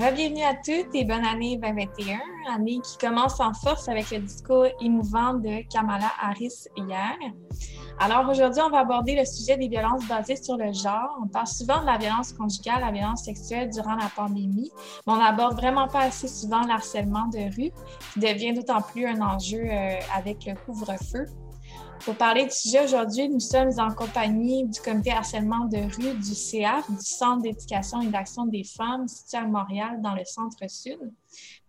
Bienvenue à toutes et bonne année 2021, année qui commence en force avec le discours émouvant de Kamala Harris hier. Alors aujourd'hui, on va aborder le sujet des violences basées sur le genre. On parle souvent de la violence conjugale, la violence sexuelle durant la pandémie, mais on n'aborde vraiment pas assez souvent l'harcèlement de rue, qui devient d'autant plus un enjeu euh, avec le couvre-feu. Pour parler du sujet aujourd'hui, nous sommes en compagnie du comité harcèlement de rue du CAF, du Centre d'éducation et d'action des femmes situé à Montréal dans le centre-sud.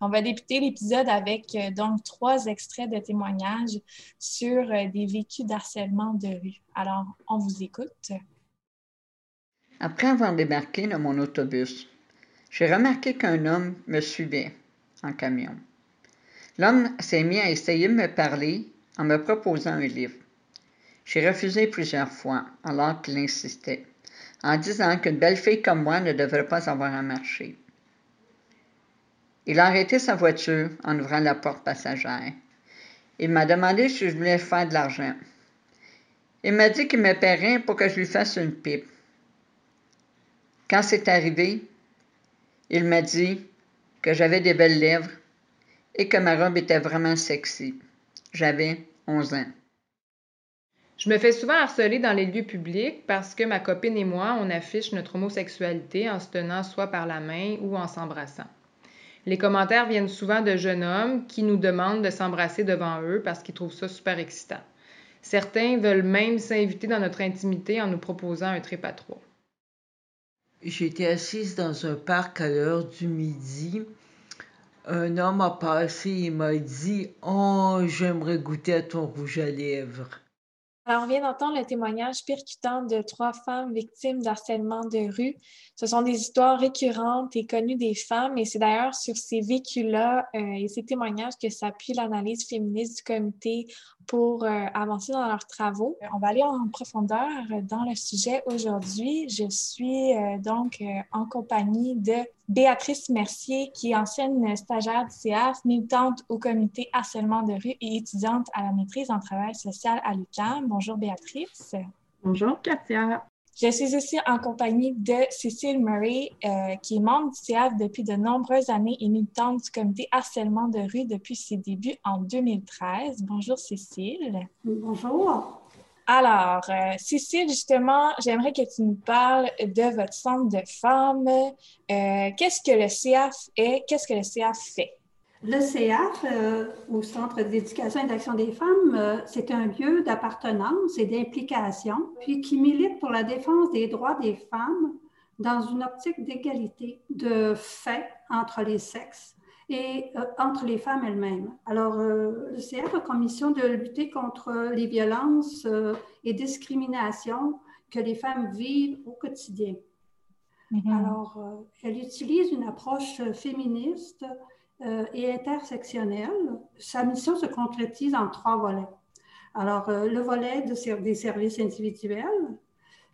On va débuter l'épisode avec euh, donc trois extraits de témoignages sur euh, des vécus d'harcèlement de rue. Alors, on vous écoute. Après avoir débarqué dans mon autobus, j'ai remarqué qu'un homme me suivait en camion. L'homme s'est mis à essayer de me parler en me proposant un livre. J'ai refusé plusieurs fois, alors qu'il insistait, en disant qu'une belle fille comme moi ne devrait pas avoir à marcher. Il a arrêté sa voiture en ouvrant la porte passagère. Il m'a demandé si je voulais faire de l'argent. Il m'a dit qu'il me paierait pour que je lui fasse une pipe. Quand c'est arrivé, il m'a dit que j'avais des belles lèvres et que ma robe était vraiment sexy. J'avais 11 ans. Je me fais souvent harceler dans les lieux publics parce que ma copine et moi, on affiche notre homosexualité en se tenant soit par la main ou en s'embrassant. Les commentaires viennent souvent de jeunes hommes qui nous demandent de s'embrasser devant eux parce qu'ils trouvent ça super excitant. Certains veulent même s'inviter dans notre intimité en nous proposant un trip à trois. J'étais assise dans un parc à l'heure du midi. Un homme a passé et m'a dit Oh, j'aimerais goûter à ton rouge à lèvres. Alors, on vient d'entendre le témoignage percutant de trois femmes victimes d'harcèlement de rue. Ce sont des histoires récurrentes et connues des femmes, et c'est d'ailleurs sur ces vécus-là euh, et ces témoignages que s'appuie l'analyse féministe du comité pour euh, avancer dans leurs travaux. On va aller en profondeur dans le sujet aujourd'hui. Je suis euh, donc en compagnie de Béatrice Mercier, qui est ancienne stagiaire du CAF, militante au comité harcèlement de rue et étudiante à la maîtrise en travail social à l'UQAM. Bonjour Béatrice. Bonjour Katia. Je suis aussi en compagnie de Cécile Murray, euh, qui est membre du CAF depuis de nombreuses années et militante du comité harcèlement de rue depuis ses débuts en 2013. Bonjour Cécile. Bonjour. Alors, euh, Cécile, justement, j'aimerais que tu nous parles de votre centre de femmes. Euh, qu'est-ce que le CAF est? Qu'est-ce que le CAF fait? Le CAF, euh, au Centre d'éducation et d'action des femmes, c'est un lieu d'appartenance et d'implication, puis qui milite pour la défense des droits des femmes dans une optique d'égalité de fait entre les sexes et euh, entre les femmes elles-mêmes. Alors, euh, le CF a comme mission de lutter contre les violences euh, et discriminations que les femmes vivent au quotidien. Mm-hmm. Alors, elle utilise une approche féministe et intersectionnelle. Sa mission se concrétise en trois volets. Alors, le volet de, des services individuels,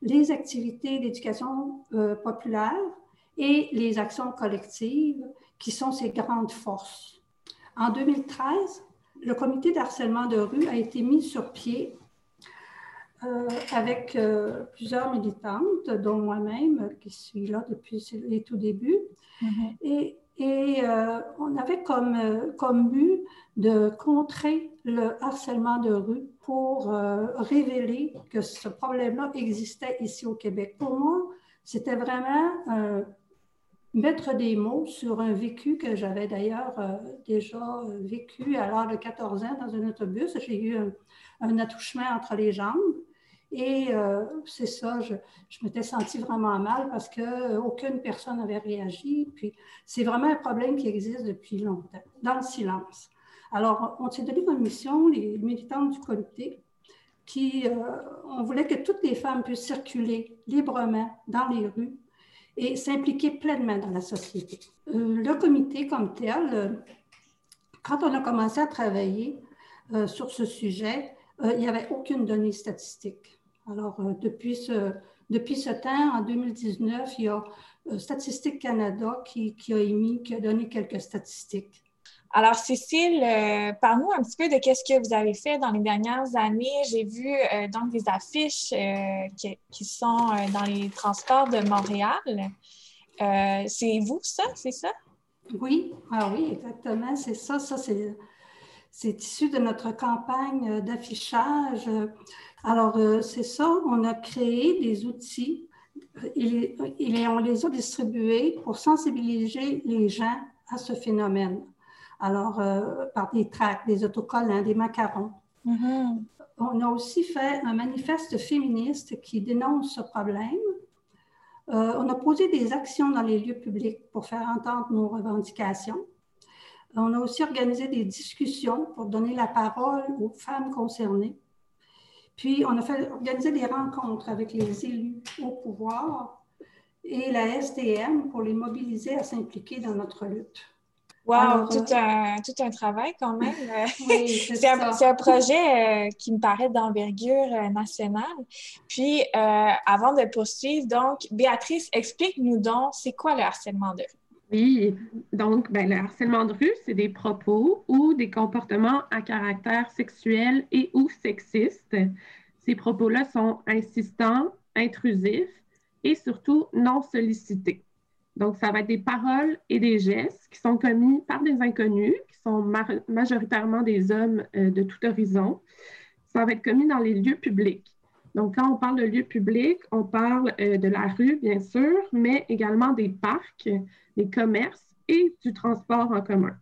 les activités d'éducation populaire et les actions collectives qui sont ses grandes forces. En 2013, le comité d'harcèlement de rue a été mis sur pied euh, avec euh, plusieurs militantes, dont moi-même, qui suis là depuis les tout débuts. Mm-hmm. Et, et euh, on avait comme, comme but de contrer le harcèlement de rue pour révéler que ce problème-là existait ici au Québec. Pour moi, c'était vraiment mettre des mots sur un vécu que j'avais d'ailleurs euh, déjà euh, vécu à l'âge de 14 ans dans un autobus. J'ai eu un, attouchement entre les jambes. Et euh, c'est ça, je, je m'étais sentie vraiment mal parce qu'aucune personne n'avait réagi. Puis c'est vraiment un problème qui existe depuis longtemps, dans le silence. Alors, on s'est donné comme mission, les militants du comité, qui, on voulait que toutes les femmes puissent circuler librement dans les rues et s'impliquer pleinement dans la société. Euh, le comité comme tel, euh, quand on a commencé à travailler euh, sur ce sujet, il n'y avait aucune donnée statistique. Alors, depuis, ce, depuis ce temps, en 2019, il y a Statistique Canada qui, qui, a émis, qui a donné quelques statistiques. Alors, Cécile, euh, parle-nous un petit peu de qu'est-ce que vous avez fait dans les dernières années. J'ai vu euh, donc des affiches euh, qui, qui, sont dans les transports de Montréal. c'est vous, ça? C'est ça? Oui, ah oui, exactement, c'est ça. Ça, c'est, c'est issu de notre campagne d'affichage. Alors, euh, c'est ça, on a créé des outils et, on les a distribués pour sensibiliser les gens à ce phénomène. Alors, euh, par des tracts, des autocollants, des macarons. Mm-hmm. On a aussi fait un manifeste féministe qui dénonce ce problème. Euh, on a posé des actions dans les lieux publics pour faire entendre nos revendications. On a aussi organisé des discussions pour donner la parole aux femmes concernées. Puis, on a fait organiser des rencontres avec les élus au pouvoir et la SDM pour les mobiliser à s'impliquer dans notre lutte. Wow, tout, euh, un, tout un travail quand même. c'est un, projet euh, qui me paraît d'envergure euh, nationale. Puis, avant de poursuivre, donc, Béatrice, explique-nous donc, c'est quoi le harcèlement de rue? Oui, donc, ben, le harcèlement de rue, c'est des propos ou des comportements à caractère sexuel et ou sexiste. Ces propos-là sont insistants, intrusifs et surtout non sollicités. Donc, ça va être des paroles et des gestes qui sont commis par des inconnus, qui sont majoritairement des hommes euh, de tout horizon. Ça va être commis dans les lieux publics. Donc, quand on parle de lieux publics, on parle euh, de la rue, bien sûr, mais également des parcs, des commerces et du transport en commun.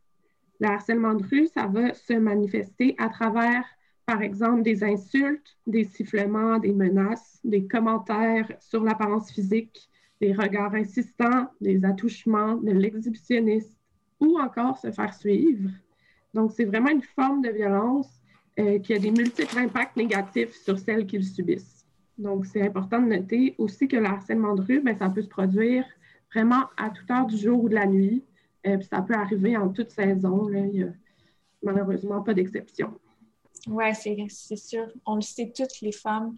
Le harcèlement de rue, ça va se manifester à travers, par exemple, des insultes, des sifflements, des menaces, des commentaires sur l'apparence physique, des regards insistants, des attouchements, de l'exhibitionniste ou encore se faire suivre. Donc, c'est vraiment une forme de violence euh, qui a des multiples impacts négatifs sur celles qui le subissent. Donc, c'est important de noter aussi que le harcèlement de rue, bien, ça peut se produire vraiment à toute heure du jour ou de la nuit. Euh, puis ça peut arriver en toute saison. Là. Il n'y a malheureusement pas d'exception. Oui, c'est sûr. On le sait toutes les femmes.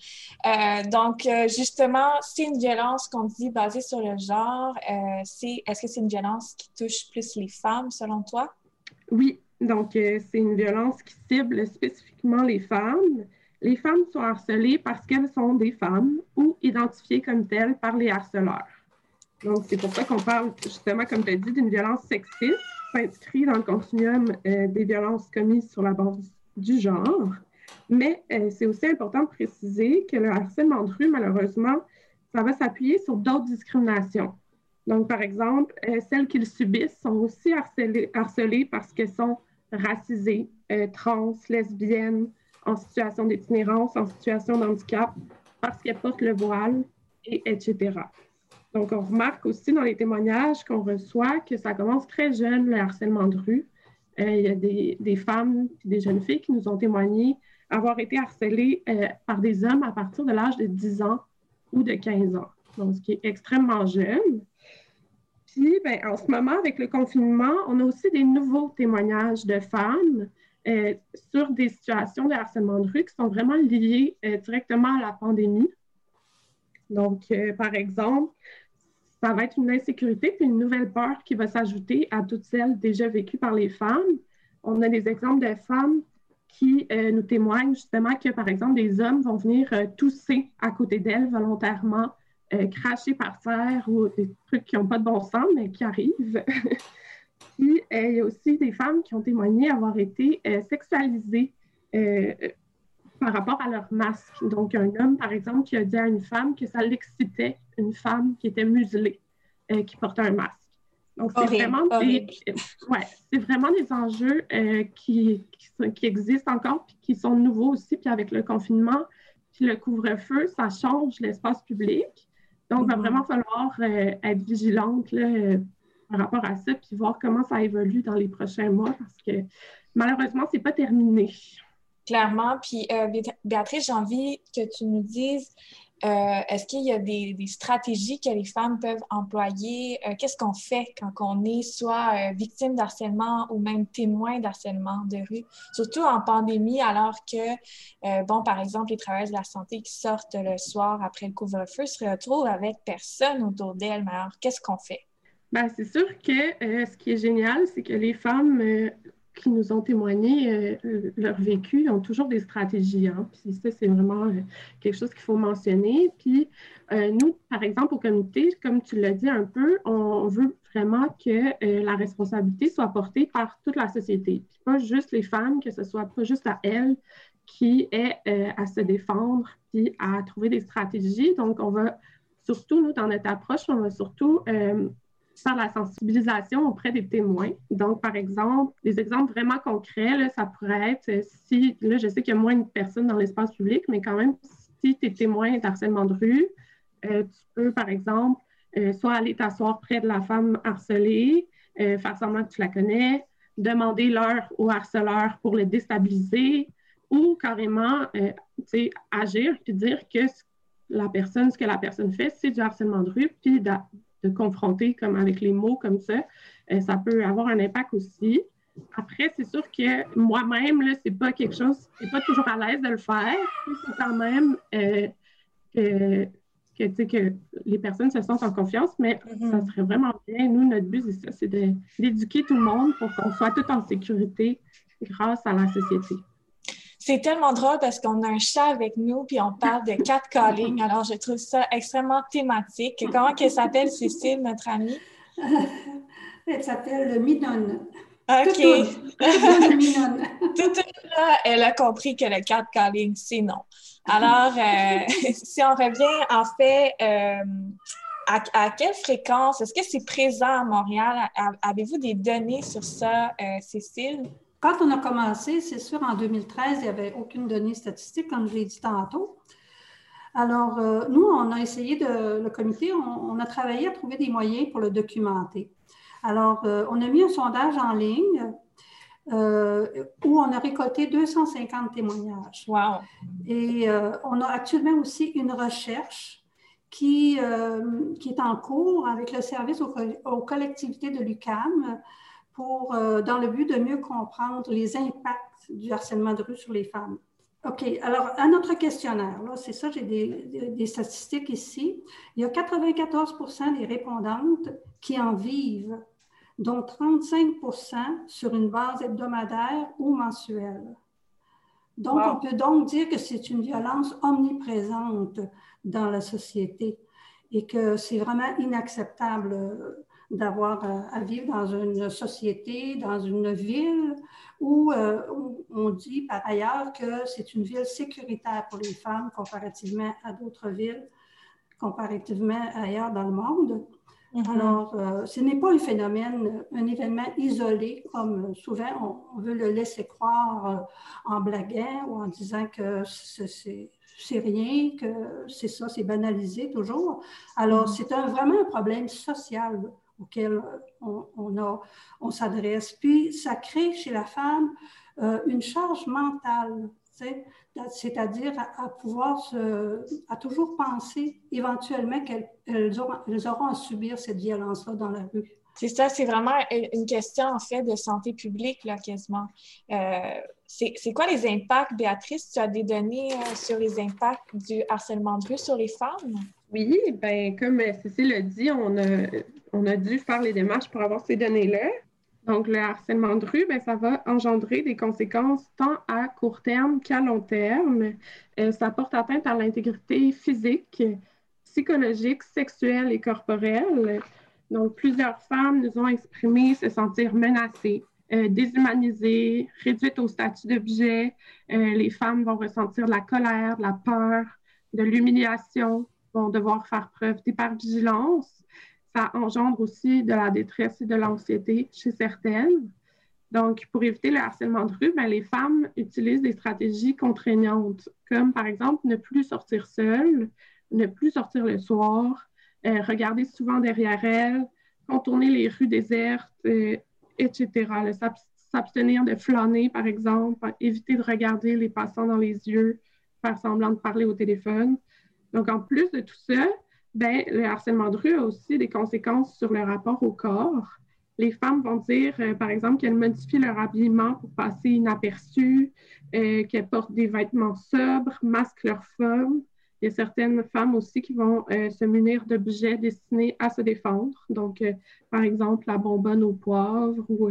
Euh, donc, euh, justement, c'est une violence qu'on dit basée sur le genre. Euh, est-ce que c'est une violence qui touche plus les femmes, selon toi? Oui. Donc, c'est une violence qui cible spécifiquement les femmes. Les femmes sont harcelées parce qu'elles sont des femmes ou identifiées comme telles par les harceleurs. Donc, c'est pour ça qu'on parle justement, comme tu as dit, d'une violence sexiste, inscrite dans le continuum des violences commises sur la base du genre. Mais euh, c'est aussi important de préciser que le harcèlement de rue, malheureusement, ça va s'appuyer sur d'autres discriminations. Donc, par exemple, euh, celles qui le subissent sont aussi harcelées parce qu'elles sont racisées, euh, trans, lesbiennes, en situation d'itinérance, en situation de handicap, parce qu'elles portent le voile, et etc. Donc, on remarque aussi dans les témoignages qu'on reçoit que ça commence très jeune, le harcèlement de rue. Euh, il y a des, femmes et des jeunes filles qui nous ont témoigné avoir été harcelées euh, par des hommes à partir de l'âge de 10 ans ou de 15 ans, donc ce qui est extrêmement jeune. Puis, ben, en ce moment, avec le confinement, on a aussi des nouveaux témoignages de femmes euh, sur des situations de harcèlement de rue qui sont vraiment liées directement à la pandémie. Donc, par exemple, ça va être une insécurité puis une nouvelle peur qui va s'ajouter à toutes celles déjà vécues par les femmes. On a des exemples de femmes qui euh, nous témoignent justement que, par exemple, des hommes vont venir euh, tousser à côté d'elles volontairement, euh, cracher par terre ou des trucs qui n'ont pas de bon sens, mais qui arrivent. Puis, il y a aussi des femmes qui ont témoigné avoir été sexualisées par rapport à leur masque. Donc, un homme, par exemple, qui a dit à une femme que ça l'excitait, une femme qui était muselée, euh, qui portait un masque. Donc, c'est vraiment, des, ouais, vraiment des enjeux euh, qui, qui, existent encore, puis qui sont nouveaux aussi. Puis avec le confinement, puis le couvre-feu, ça change l'espace public. Donc, il va mm-hmm. vraiment falloir euh, être vigilante là, par rapport à ça, puis voir comment ça évolue dans les prochains mois, parce que malheureusement, c'est pas terminé. Clairement. Puis, euh, Béatrice, j'ai envie que tu nous dises, euh, est-ce qu'il y a des, stratégies que les femmes peuvent employer? Euh, qu'est-ce qu'on fait quand on est soit victime d'harcèlement ou même témoin d'harcèlement de rue? Surtout en pandémie, alors que, bon, par exemple, les travailleurs de la santé qui sortent le soir après le couvre-feu se retrouvent avec personne autour d'elles. alors, qu'est-ce qu'on fait? Bien, c'est sûr que ce qui est génial, c'est que les femmes qui nous ont témoigné euh, leur vécu ont toujours des stratégies. Hein. Puis ça, c'est vraiment euh, quelque chose qu'il faut mentionner. Puis euh, nous, par exemple, au comité, comme tu l'as dit un peu, on veut vraiment que la responsabilité soit portée par toute la société. Puis pas juste les femmes, que ce soit pas juste à elles qui est à se défendre puis à trouver des stratégies. Donc, on va surtout, nous, dans notre approche, on va surtout faire la sensibilisation auprès des témoins. Donc, par exemple, des exemples vraiment concrets, ça pourrait être euh, si, là, je sais qu'il y a moins de personnes dans l'espace public, mais quand même, si tu es témoin d'harcèlement de rue, euh, tu peux, par exemple, euh, soit aller t'asseoir près de la femme harcelée, faire semblant que tu la connais, demander l'heure au harceleur pour le déstabiliser ou carrément agir puis dire que la personne, ce que la personne fait, c'est du harcèlement de rue, puis de confronter comme avec les mots comme ça, euh, ça peut avoir un impact aussi. Après, c'est sûr que moi-même, ce n'est pas quelque chose, je pas toujours à l'aise de le faire. C'est quand même euh, que, que, que, les personnes se sentent en confiance, mais mm-hmm. ça serait vraiment bien. Nous, notre but, c'est ça, c'est d'éduquer tout le monde pour qu'on soit tout en sécurité grâce à la société. C'est tellement drôle parce qu'on a un chat avec nous puis on parle de catcalling. Alors, je trouve ça extrêmement thématique. Comment qu'elle s'appelle, Cécile, notre amie? Elle s'appelle Minon. OK. Tout là, elle a compris que le catcalling, c'est non. Alors, euh, si on revient, en fait, euh, à, quelle fréquence? Est-ce que c'est présent à Montréal? Avez-vous des données sur ça, euh, Cécile? Quand on a commencé, c'est sûr, en 2013, il n'y avait aucune donnée statistique, comme je l'ai dit tantôt. Alors, euh, nous, on a essayé de, le comité, on, a travaillé à trouver des moyens pour le documenter. Alors, euh, on a mis un sondage en ligne euh, où on a récolté 250 témoignages. Wow! Et on a actuellement aussi une recherche qui, qui est en cours avec le service aux, aux collectivités de l'UCAM pour, euh, dans le but de mieux comprendre les impacts du harcèlement de rue sur les femmes. OK, alors à notre questionnaire, là, c'est ça, j'ai des, des, statistiques ici. Il y a 94 des répondantes qui en vivent, dont 35 sur une base hebdomadaire ou mensuelle. Donc, on peut donc dire que c'est une violence omniprésente dans la société et que c'est vraiment inacceptable d'avoir euh, à, vivre dans une société, dans une ville où, euh, on dit par ailleurs que c'est une ville sécuritaire pour les femmes comparativement à d'autres villes, comparativement ailleurs dans le monde. Mm-hmm. Alors, euh, ce n'est pas un phénomène, un événement isolé, comme souvent on, veut le laisser croire en blaguant ou en disant que c'est rien, que c'est ça, c'est banalisé toujours. Alors, mm-hmm. c'est un, vraiment un problème social auquel on, on, s'adresse. Puis, ça crée chez la femme euh, une charge mentale, c'est-à-dire à, pouvoir se, à toujours penser éventuellement qu'elles auront, à subir cette violence-là dans la rue. C'est ça, c'est vraiment une question en fait de santé publique, là, quasiment. Euh, c'est quoi les impacts, Béatrice? Tu as des données euh, sur les impacts du harcèlement de rue sur les femmes? Oui, ben comme Cécile l'a dit, on a on a dû faire les démarches pour avoir ces données-là. Donc, le harcèlement de rue, bien, ça va engendrer des conséquences tant à court terme qu'à long terme. Euh, ça porte atteinte à l'intégrité physique, psychologique, sexuelle et corporelle. Donc, plusieurs femmes nous ont exprimé se sentir menacées, euh, déshumanisées, réduites au statut d'objet. Euh, les femmes vont ressentir de la colère, de la peur, de l'humiliation, vont devoir faire preuve d'hypervigilance ça engendre aussi de la détresse et de l'anxiété chez certaines. Donc, pour éviter le harcèlement de rue, ben, les femmes utilisent des stratégies contraignantes, comme par exemple ne plus sortir seule, ne plus sortir le soir, euh, regarder souvent derrière elles, contourner les rues désertes, euh, etc. S'abstenir de flâner, par exemple, éviter de regarder les passants dans les yeux, faire semblant de parler au téléphone. Donc, en plus de tout ça, ben, le harcèlement de rue a aussi des conséquences sur le rapport au corps. Les femmes vont dire, euh, par exemple, qu'elles modifient leur habillement pour passer inaperçues, euh, qu'elles portent des vêtements sobres, masquent leur forme, Il y a certaines femmes aussi qui vont euh, se munir d'objets destinés à se défendre. Donc, par exemple, la bonbonne au poivre ou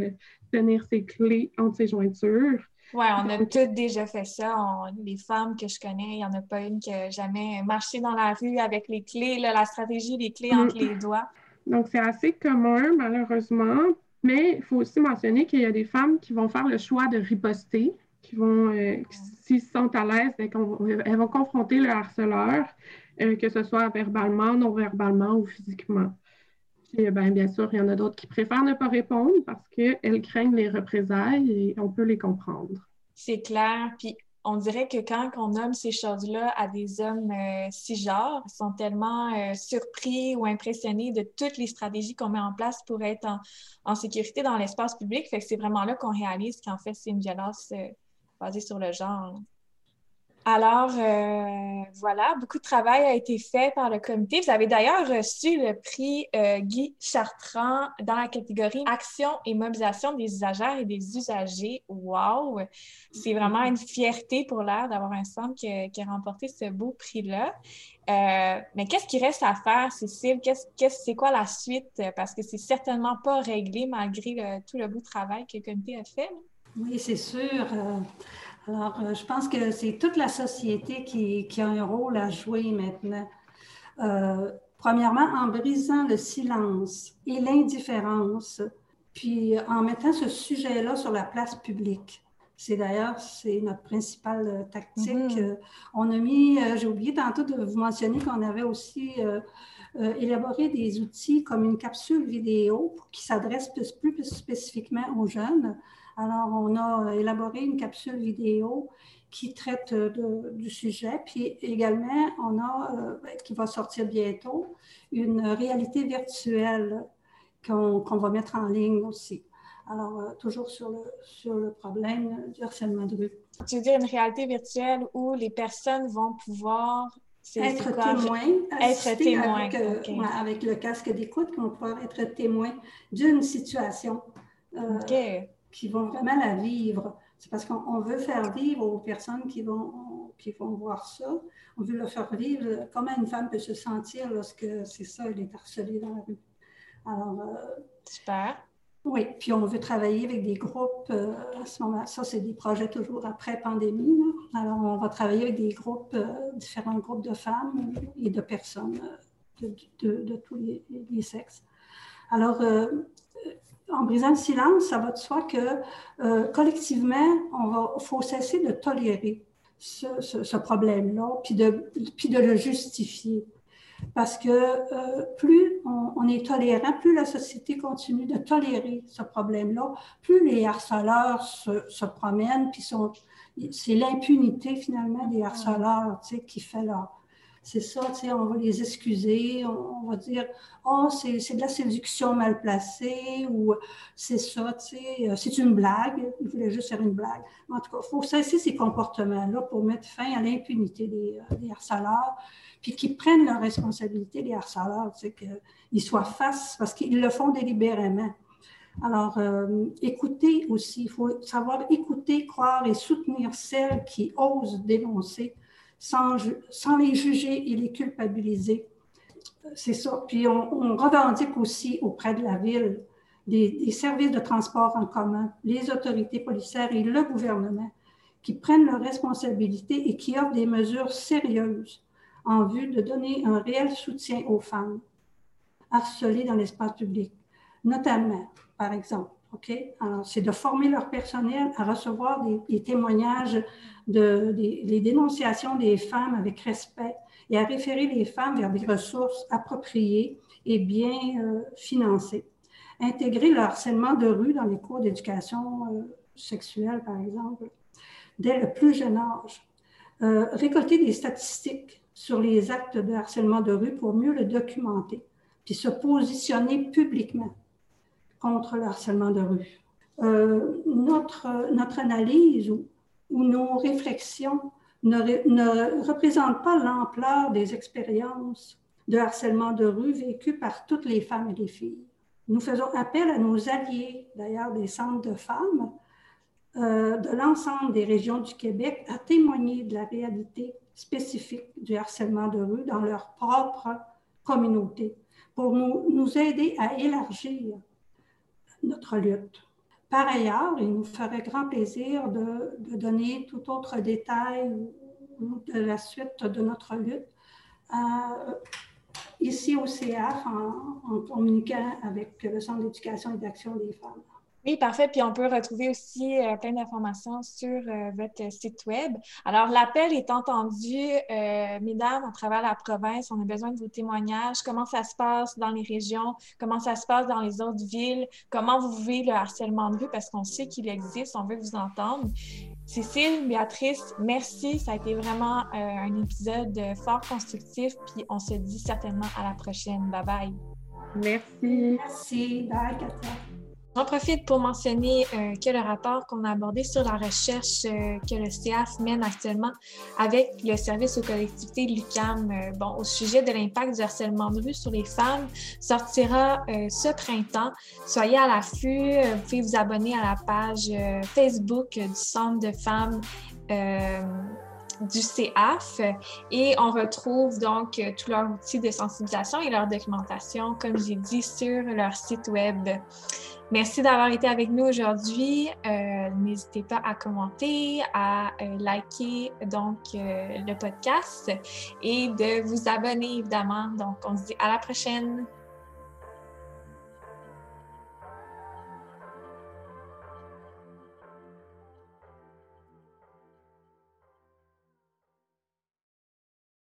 tenir ses clés entre ses jointures. Oui, on a toutes déjà fait ça. les femmes que je connais, il n'y en a pas une qui n'a jamais marché dans la rue avec les clés, la stratégie des clés entre mm. les doigts. Donc, c'est assez commun, malheureusement. Mais il faut aussi mentionner qu'il y a des femmes qui vont faire le choix de riposter qui vont, euh, s'ils se sentent à l'aise, ben, elles vont confronter le harceleur, euh, que ce soit verbalement, non verbalement ou physiquement. Ben, bien sûr, il y en a d'autres qui préfèrent ne pas répondre parce qu'elles craignent les représailles et on peut les comprendre. C'est clair. Puis on dirait que quand on nomme ces choses-là à des hommes euh, cisgenres, ils sont tellement surpris ou impressionnés de toutes les stratégies qu'on met en place pour être en, en sécurité dans l'espace public. Fait que c'est vraiment là qu'on réalise qu'en fait, c'est une violence basé sur le genre. Alors, euh, voilà, beaucoup de travail a été fait par le comité. Vous avez d'ailleurs reçu le prix euh, Guy Chartrand dans la catégorie Action et mobilisation des usagères et des usagers. Wow! C'est vraiment une fierté pour l'air d'avoir un centre qui a, remporté ce beau prix-là. Euh, mais qu'est-ce qui reste à faire, Cécile? Qu'est-ce, c'est quoi la suite? Parce que c'est certainement pas réglé malgré tout le beau travail que le comité a fait. Oui, c'est sûr. Euh, alors, euh, je pense que c'est toute la société qui, a un rôle à jouer maintenant. Euh, premièrement, en brisant le silence et l'indifférence, puis en mettant ce sujet-là sur la place publique. C'est d'ailleurs, c'est notre principale tactique. Mm-hmm. On a mis, j'ai oublié tantôt de vous mentionner qu'on avait aussi élaboré des outils comme une capsule vidéo qui s'adresse plus, plus spécifiquement aux jeunes. Alors, on a élaboré une capsule vidéo qui traite du sujet. Puis également, on a, euh, qui va sortir bientôt, une réalité virtuelle qu'on va mettre en ligne aussi. Alors, euh, toujours sur le, sur le problème du harcèlement de rue. Tu veux dire une réalité virtuelle où les personnes vont pouvoir être témoins, être témoins avec, euh, avec, le casque d'écoute, qu'on pouvoir être témoin d'une situation. OK qui vont vraiment la vivre. C'est parce qu'on veut faire vivre aux personnes qui vont, qui vont voir ça. On veut leur faire vivre comment une femme peut se sentir lorsque c'est ça, elle est harcelée dans la rue. Alors, euh, Super. Oui, puis on veut travailler avec des groupes euh, à ce moment Ça, c'est des projets toujours après pandémie. Alors, on va travailler avec des groupes, euh, différents groupes de femmes et de personnes de, de, tous les, les, sexes. Alors, en brisant le silence, ça va de soi que euh, collectivement, il faut cesser de tolérer ce, problème-là, puis de, puis de le justifier. Parce que euh, plus on, est tolérant, plus la société continue de tolérer ce problème-là, plus les harceleurs se, se promènent, puis c'est l'impunité finalement des harceleurs qui fait leur, c'est ça, tu sais, on va les excuser, on, va dire, oh, c'est de la séduction mal placée, ou c'est ça, tu sais, euh, c'est une blague, il voulait juste faire une blague. En tout cas, il faut cesser ces comportements-là pour mettre fin à l'impunité des, euh, harceleurs, puis qu'ils prennent leurs responsabilités, les harceleurs, qu'ils soient face, parce qu'ils le font délibérément. Alors, euh, écouter aussi, il faut savoir écouter, croire et soutenir celles qui osent dénoncer sans, les juger et les culpabiliser. C'est ça. Puis on, revendique aussi auprès de la ville des, services de transport en commun, les autorités policières et le gouvernement qui prennent leurs responsabilités et qui offrent des mesures sérieuses en vue de donner un réel soutien aux femmes harcelées dans l'espace public, notamment, par exemple, C'est de former leur personnel à recevoir des, témoignages, des, dénonciations des femmes avec respect et à référer les femmes vers des ressources appropriées et bien euh, financées. Intégrer le harcèlement de rue dans les cours d'éducation euh, sexuelle, par exemple, dès le plus jeune âge. Euh, récolter des statistiques sur les actes de harcèlement de rue pour mieux le documenter, puis se positionner publiquement contre le harcèlement de rue. Euh, notre, notre analyse ou, nos réflexions ne, représentent pas l'ampleur des expériences de harcèlement de rue vécues par toutes les femmes et les filles. Nous faisons appel à nos alliés, d'ailleurs des centres de femmes, euh, de l'ensemble des régions du Québec, à témoigner de la réalité spécifiques du harcèlement de rue dans leur propre communauté pour nous, nous aider à élargir notre lutte. Par ailleurs, il nous ferait grand plaisir de, donner tout autre détail de la suite de notre lutte euh, ici au CF en communiquant avec le Centre d'éducation et d'action des femmes. Oui, parfait. Puis on peut retrouver aussi euh, plein d'informations sur euh, votre site web. Alors, l'appel est entendu, euh, mesdames, à travers la province. On a besoin de vos témoignages. Comment ça se passe dans les régions? Comment ça se passe dans les autres villes? Comment vous vivez le harcèlement de rue? Parce qu'on sait qu'il existe. On veut vous entendre. Cécile, Béatrice, merci. Ça a été vraiment un épisode fort constructif. Puis on se dit certainement à la prochaine. Bye bye. Merci. Merci. Bye, Katia. J'en profite pour mentionner euh, que le rapport qu'on a abordé sur la recherche euh, que le CAF mène actuellement avec le service aux collectivités LUCAM euh, bon, au sujet de l'impact du harcèlement de rue sur les femmes sortira ce printemps. Soyez à l'affût. Vous pouvez vous abonner à la page Facebook du Centre de femmes du CAF et on retrouve donc tous leurs outils de sensibilisation et leur documentation, comme j'ai dit, sur leur site web. Merci d'avoir été avec nous aujourd'hui. Euh, N'hésitez pas à commenter, à euh, liker donc euh, le podcast et de vous abonner évidemment. Donc, on se dit à la prochaine.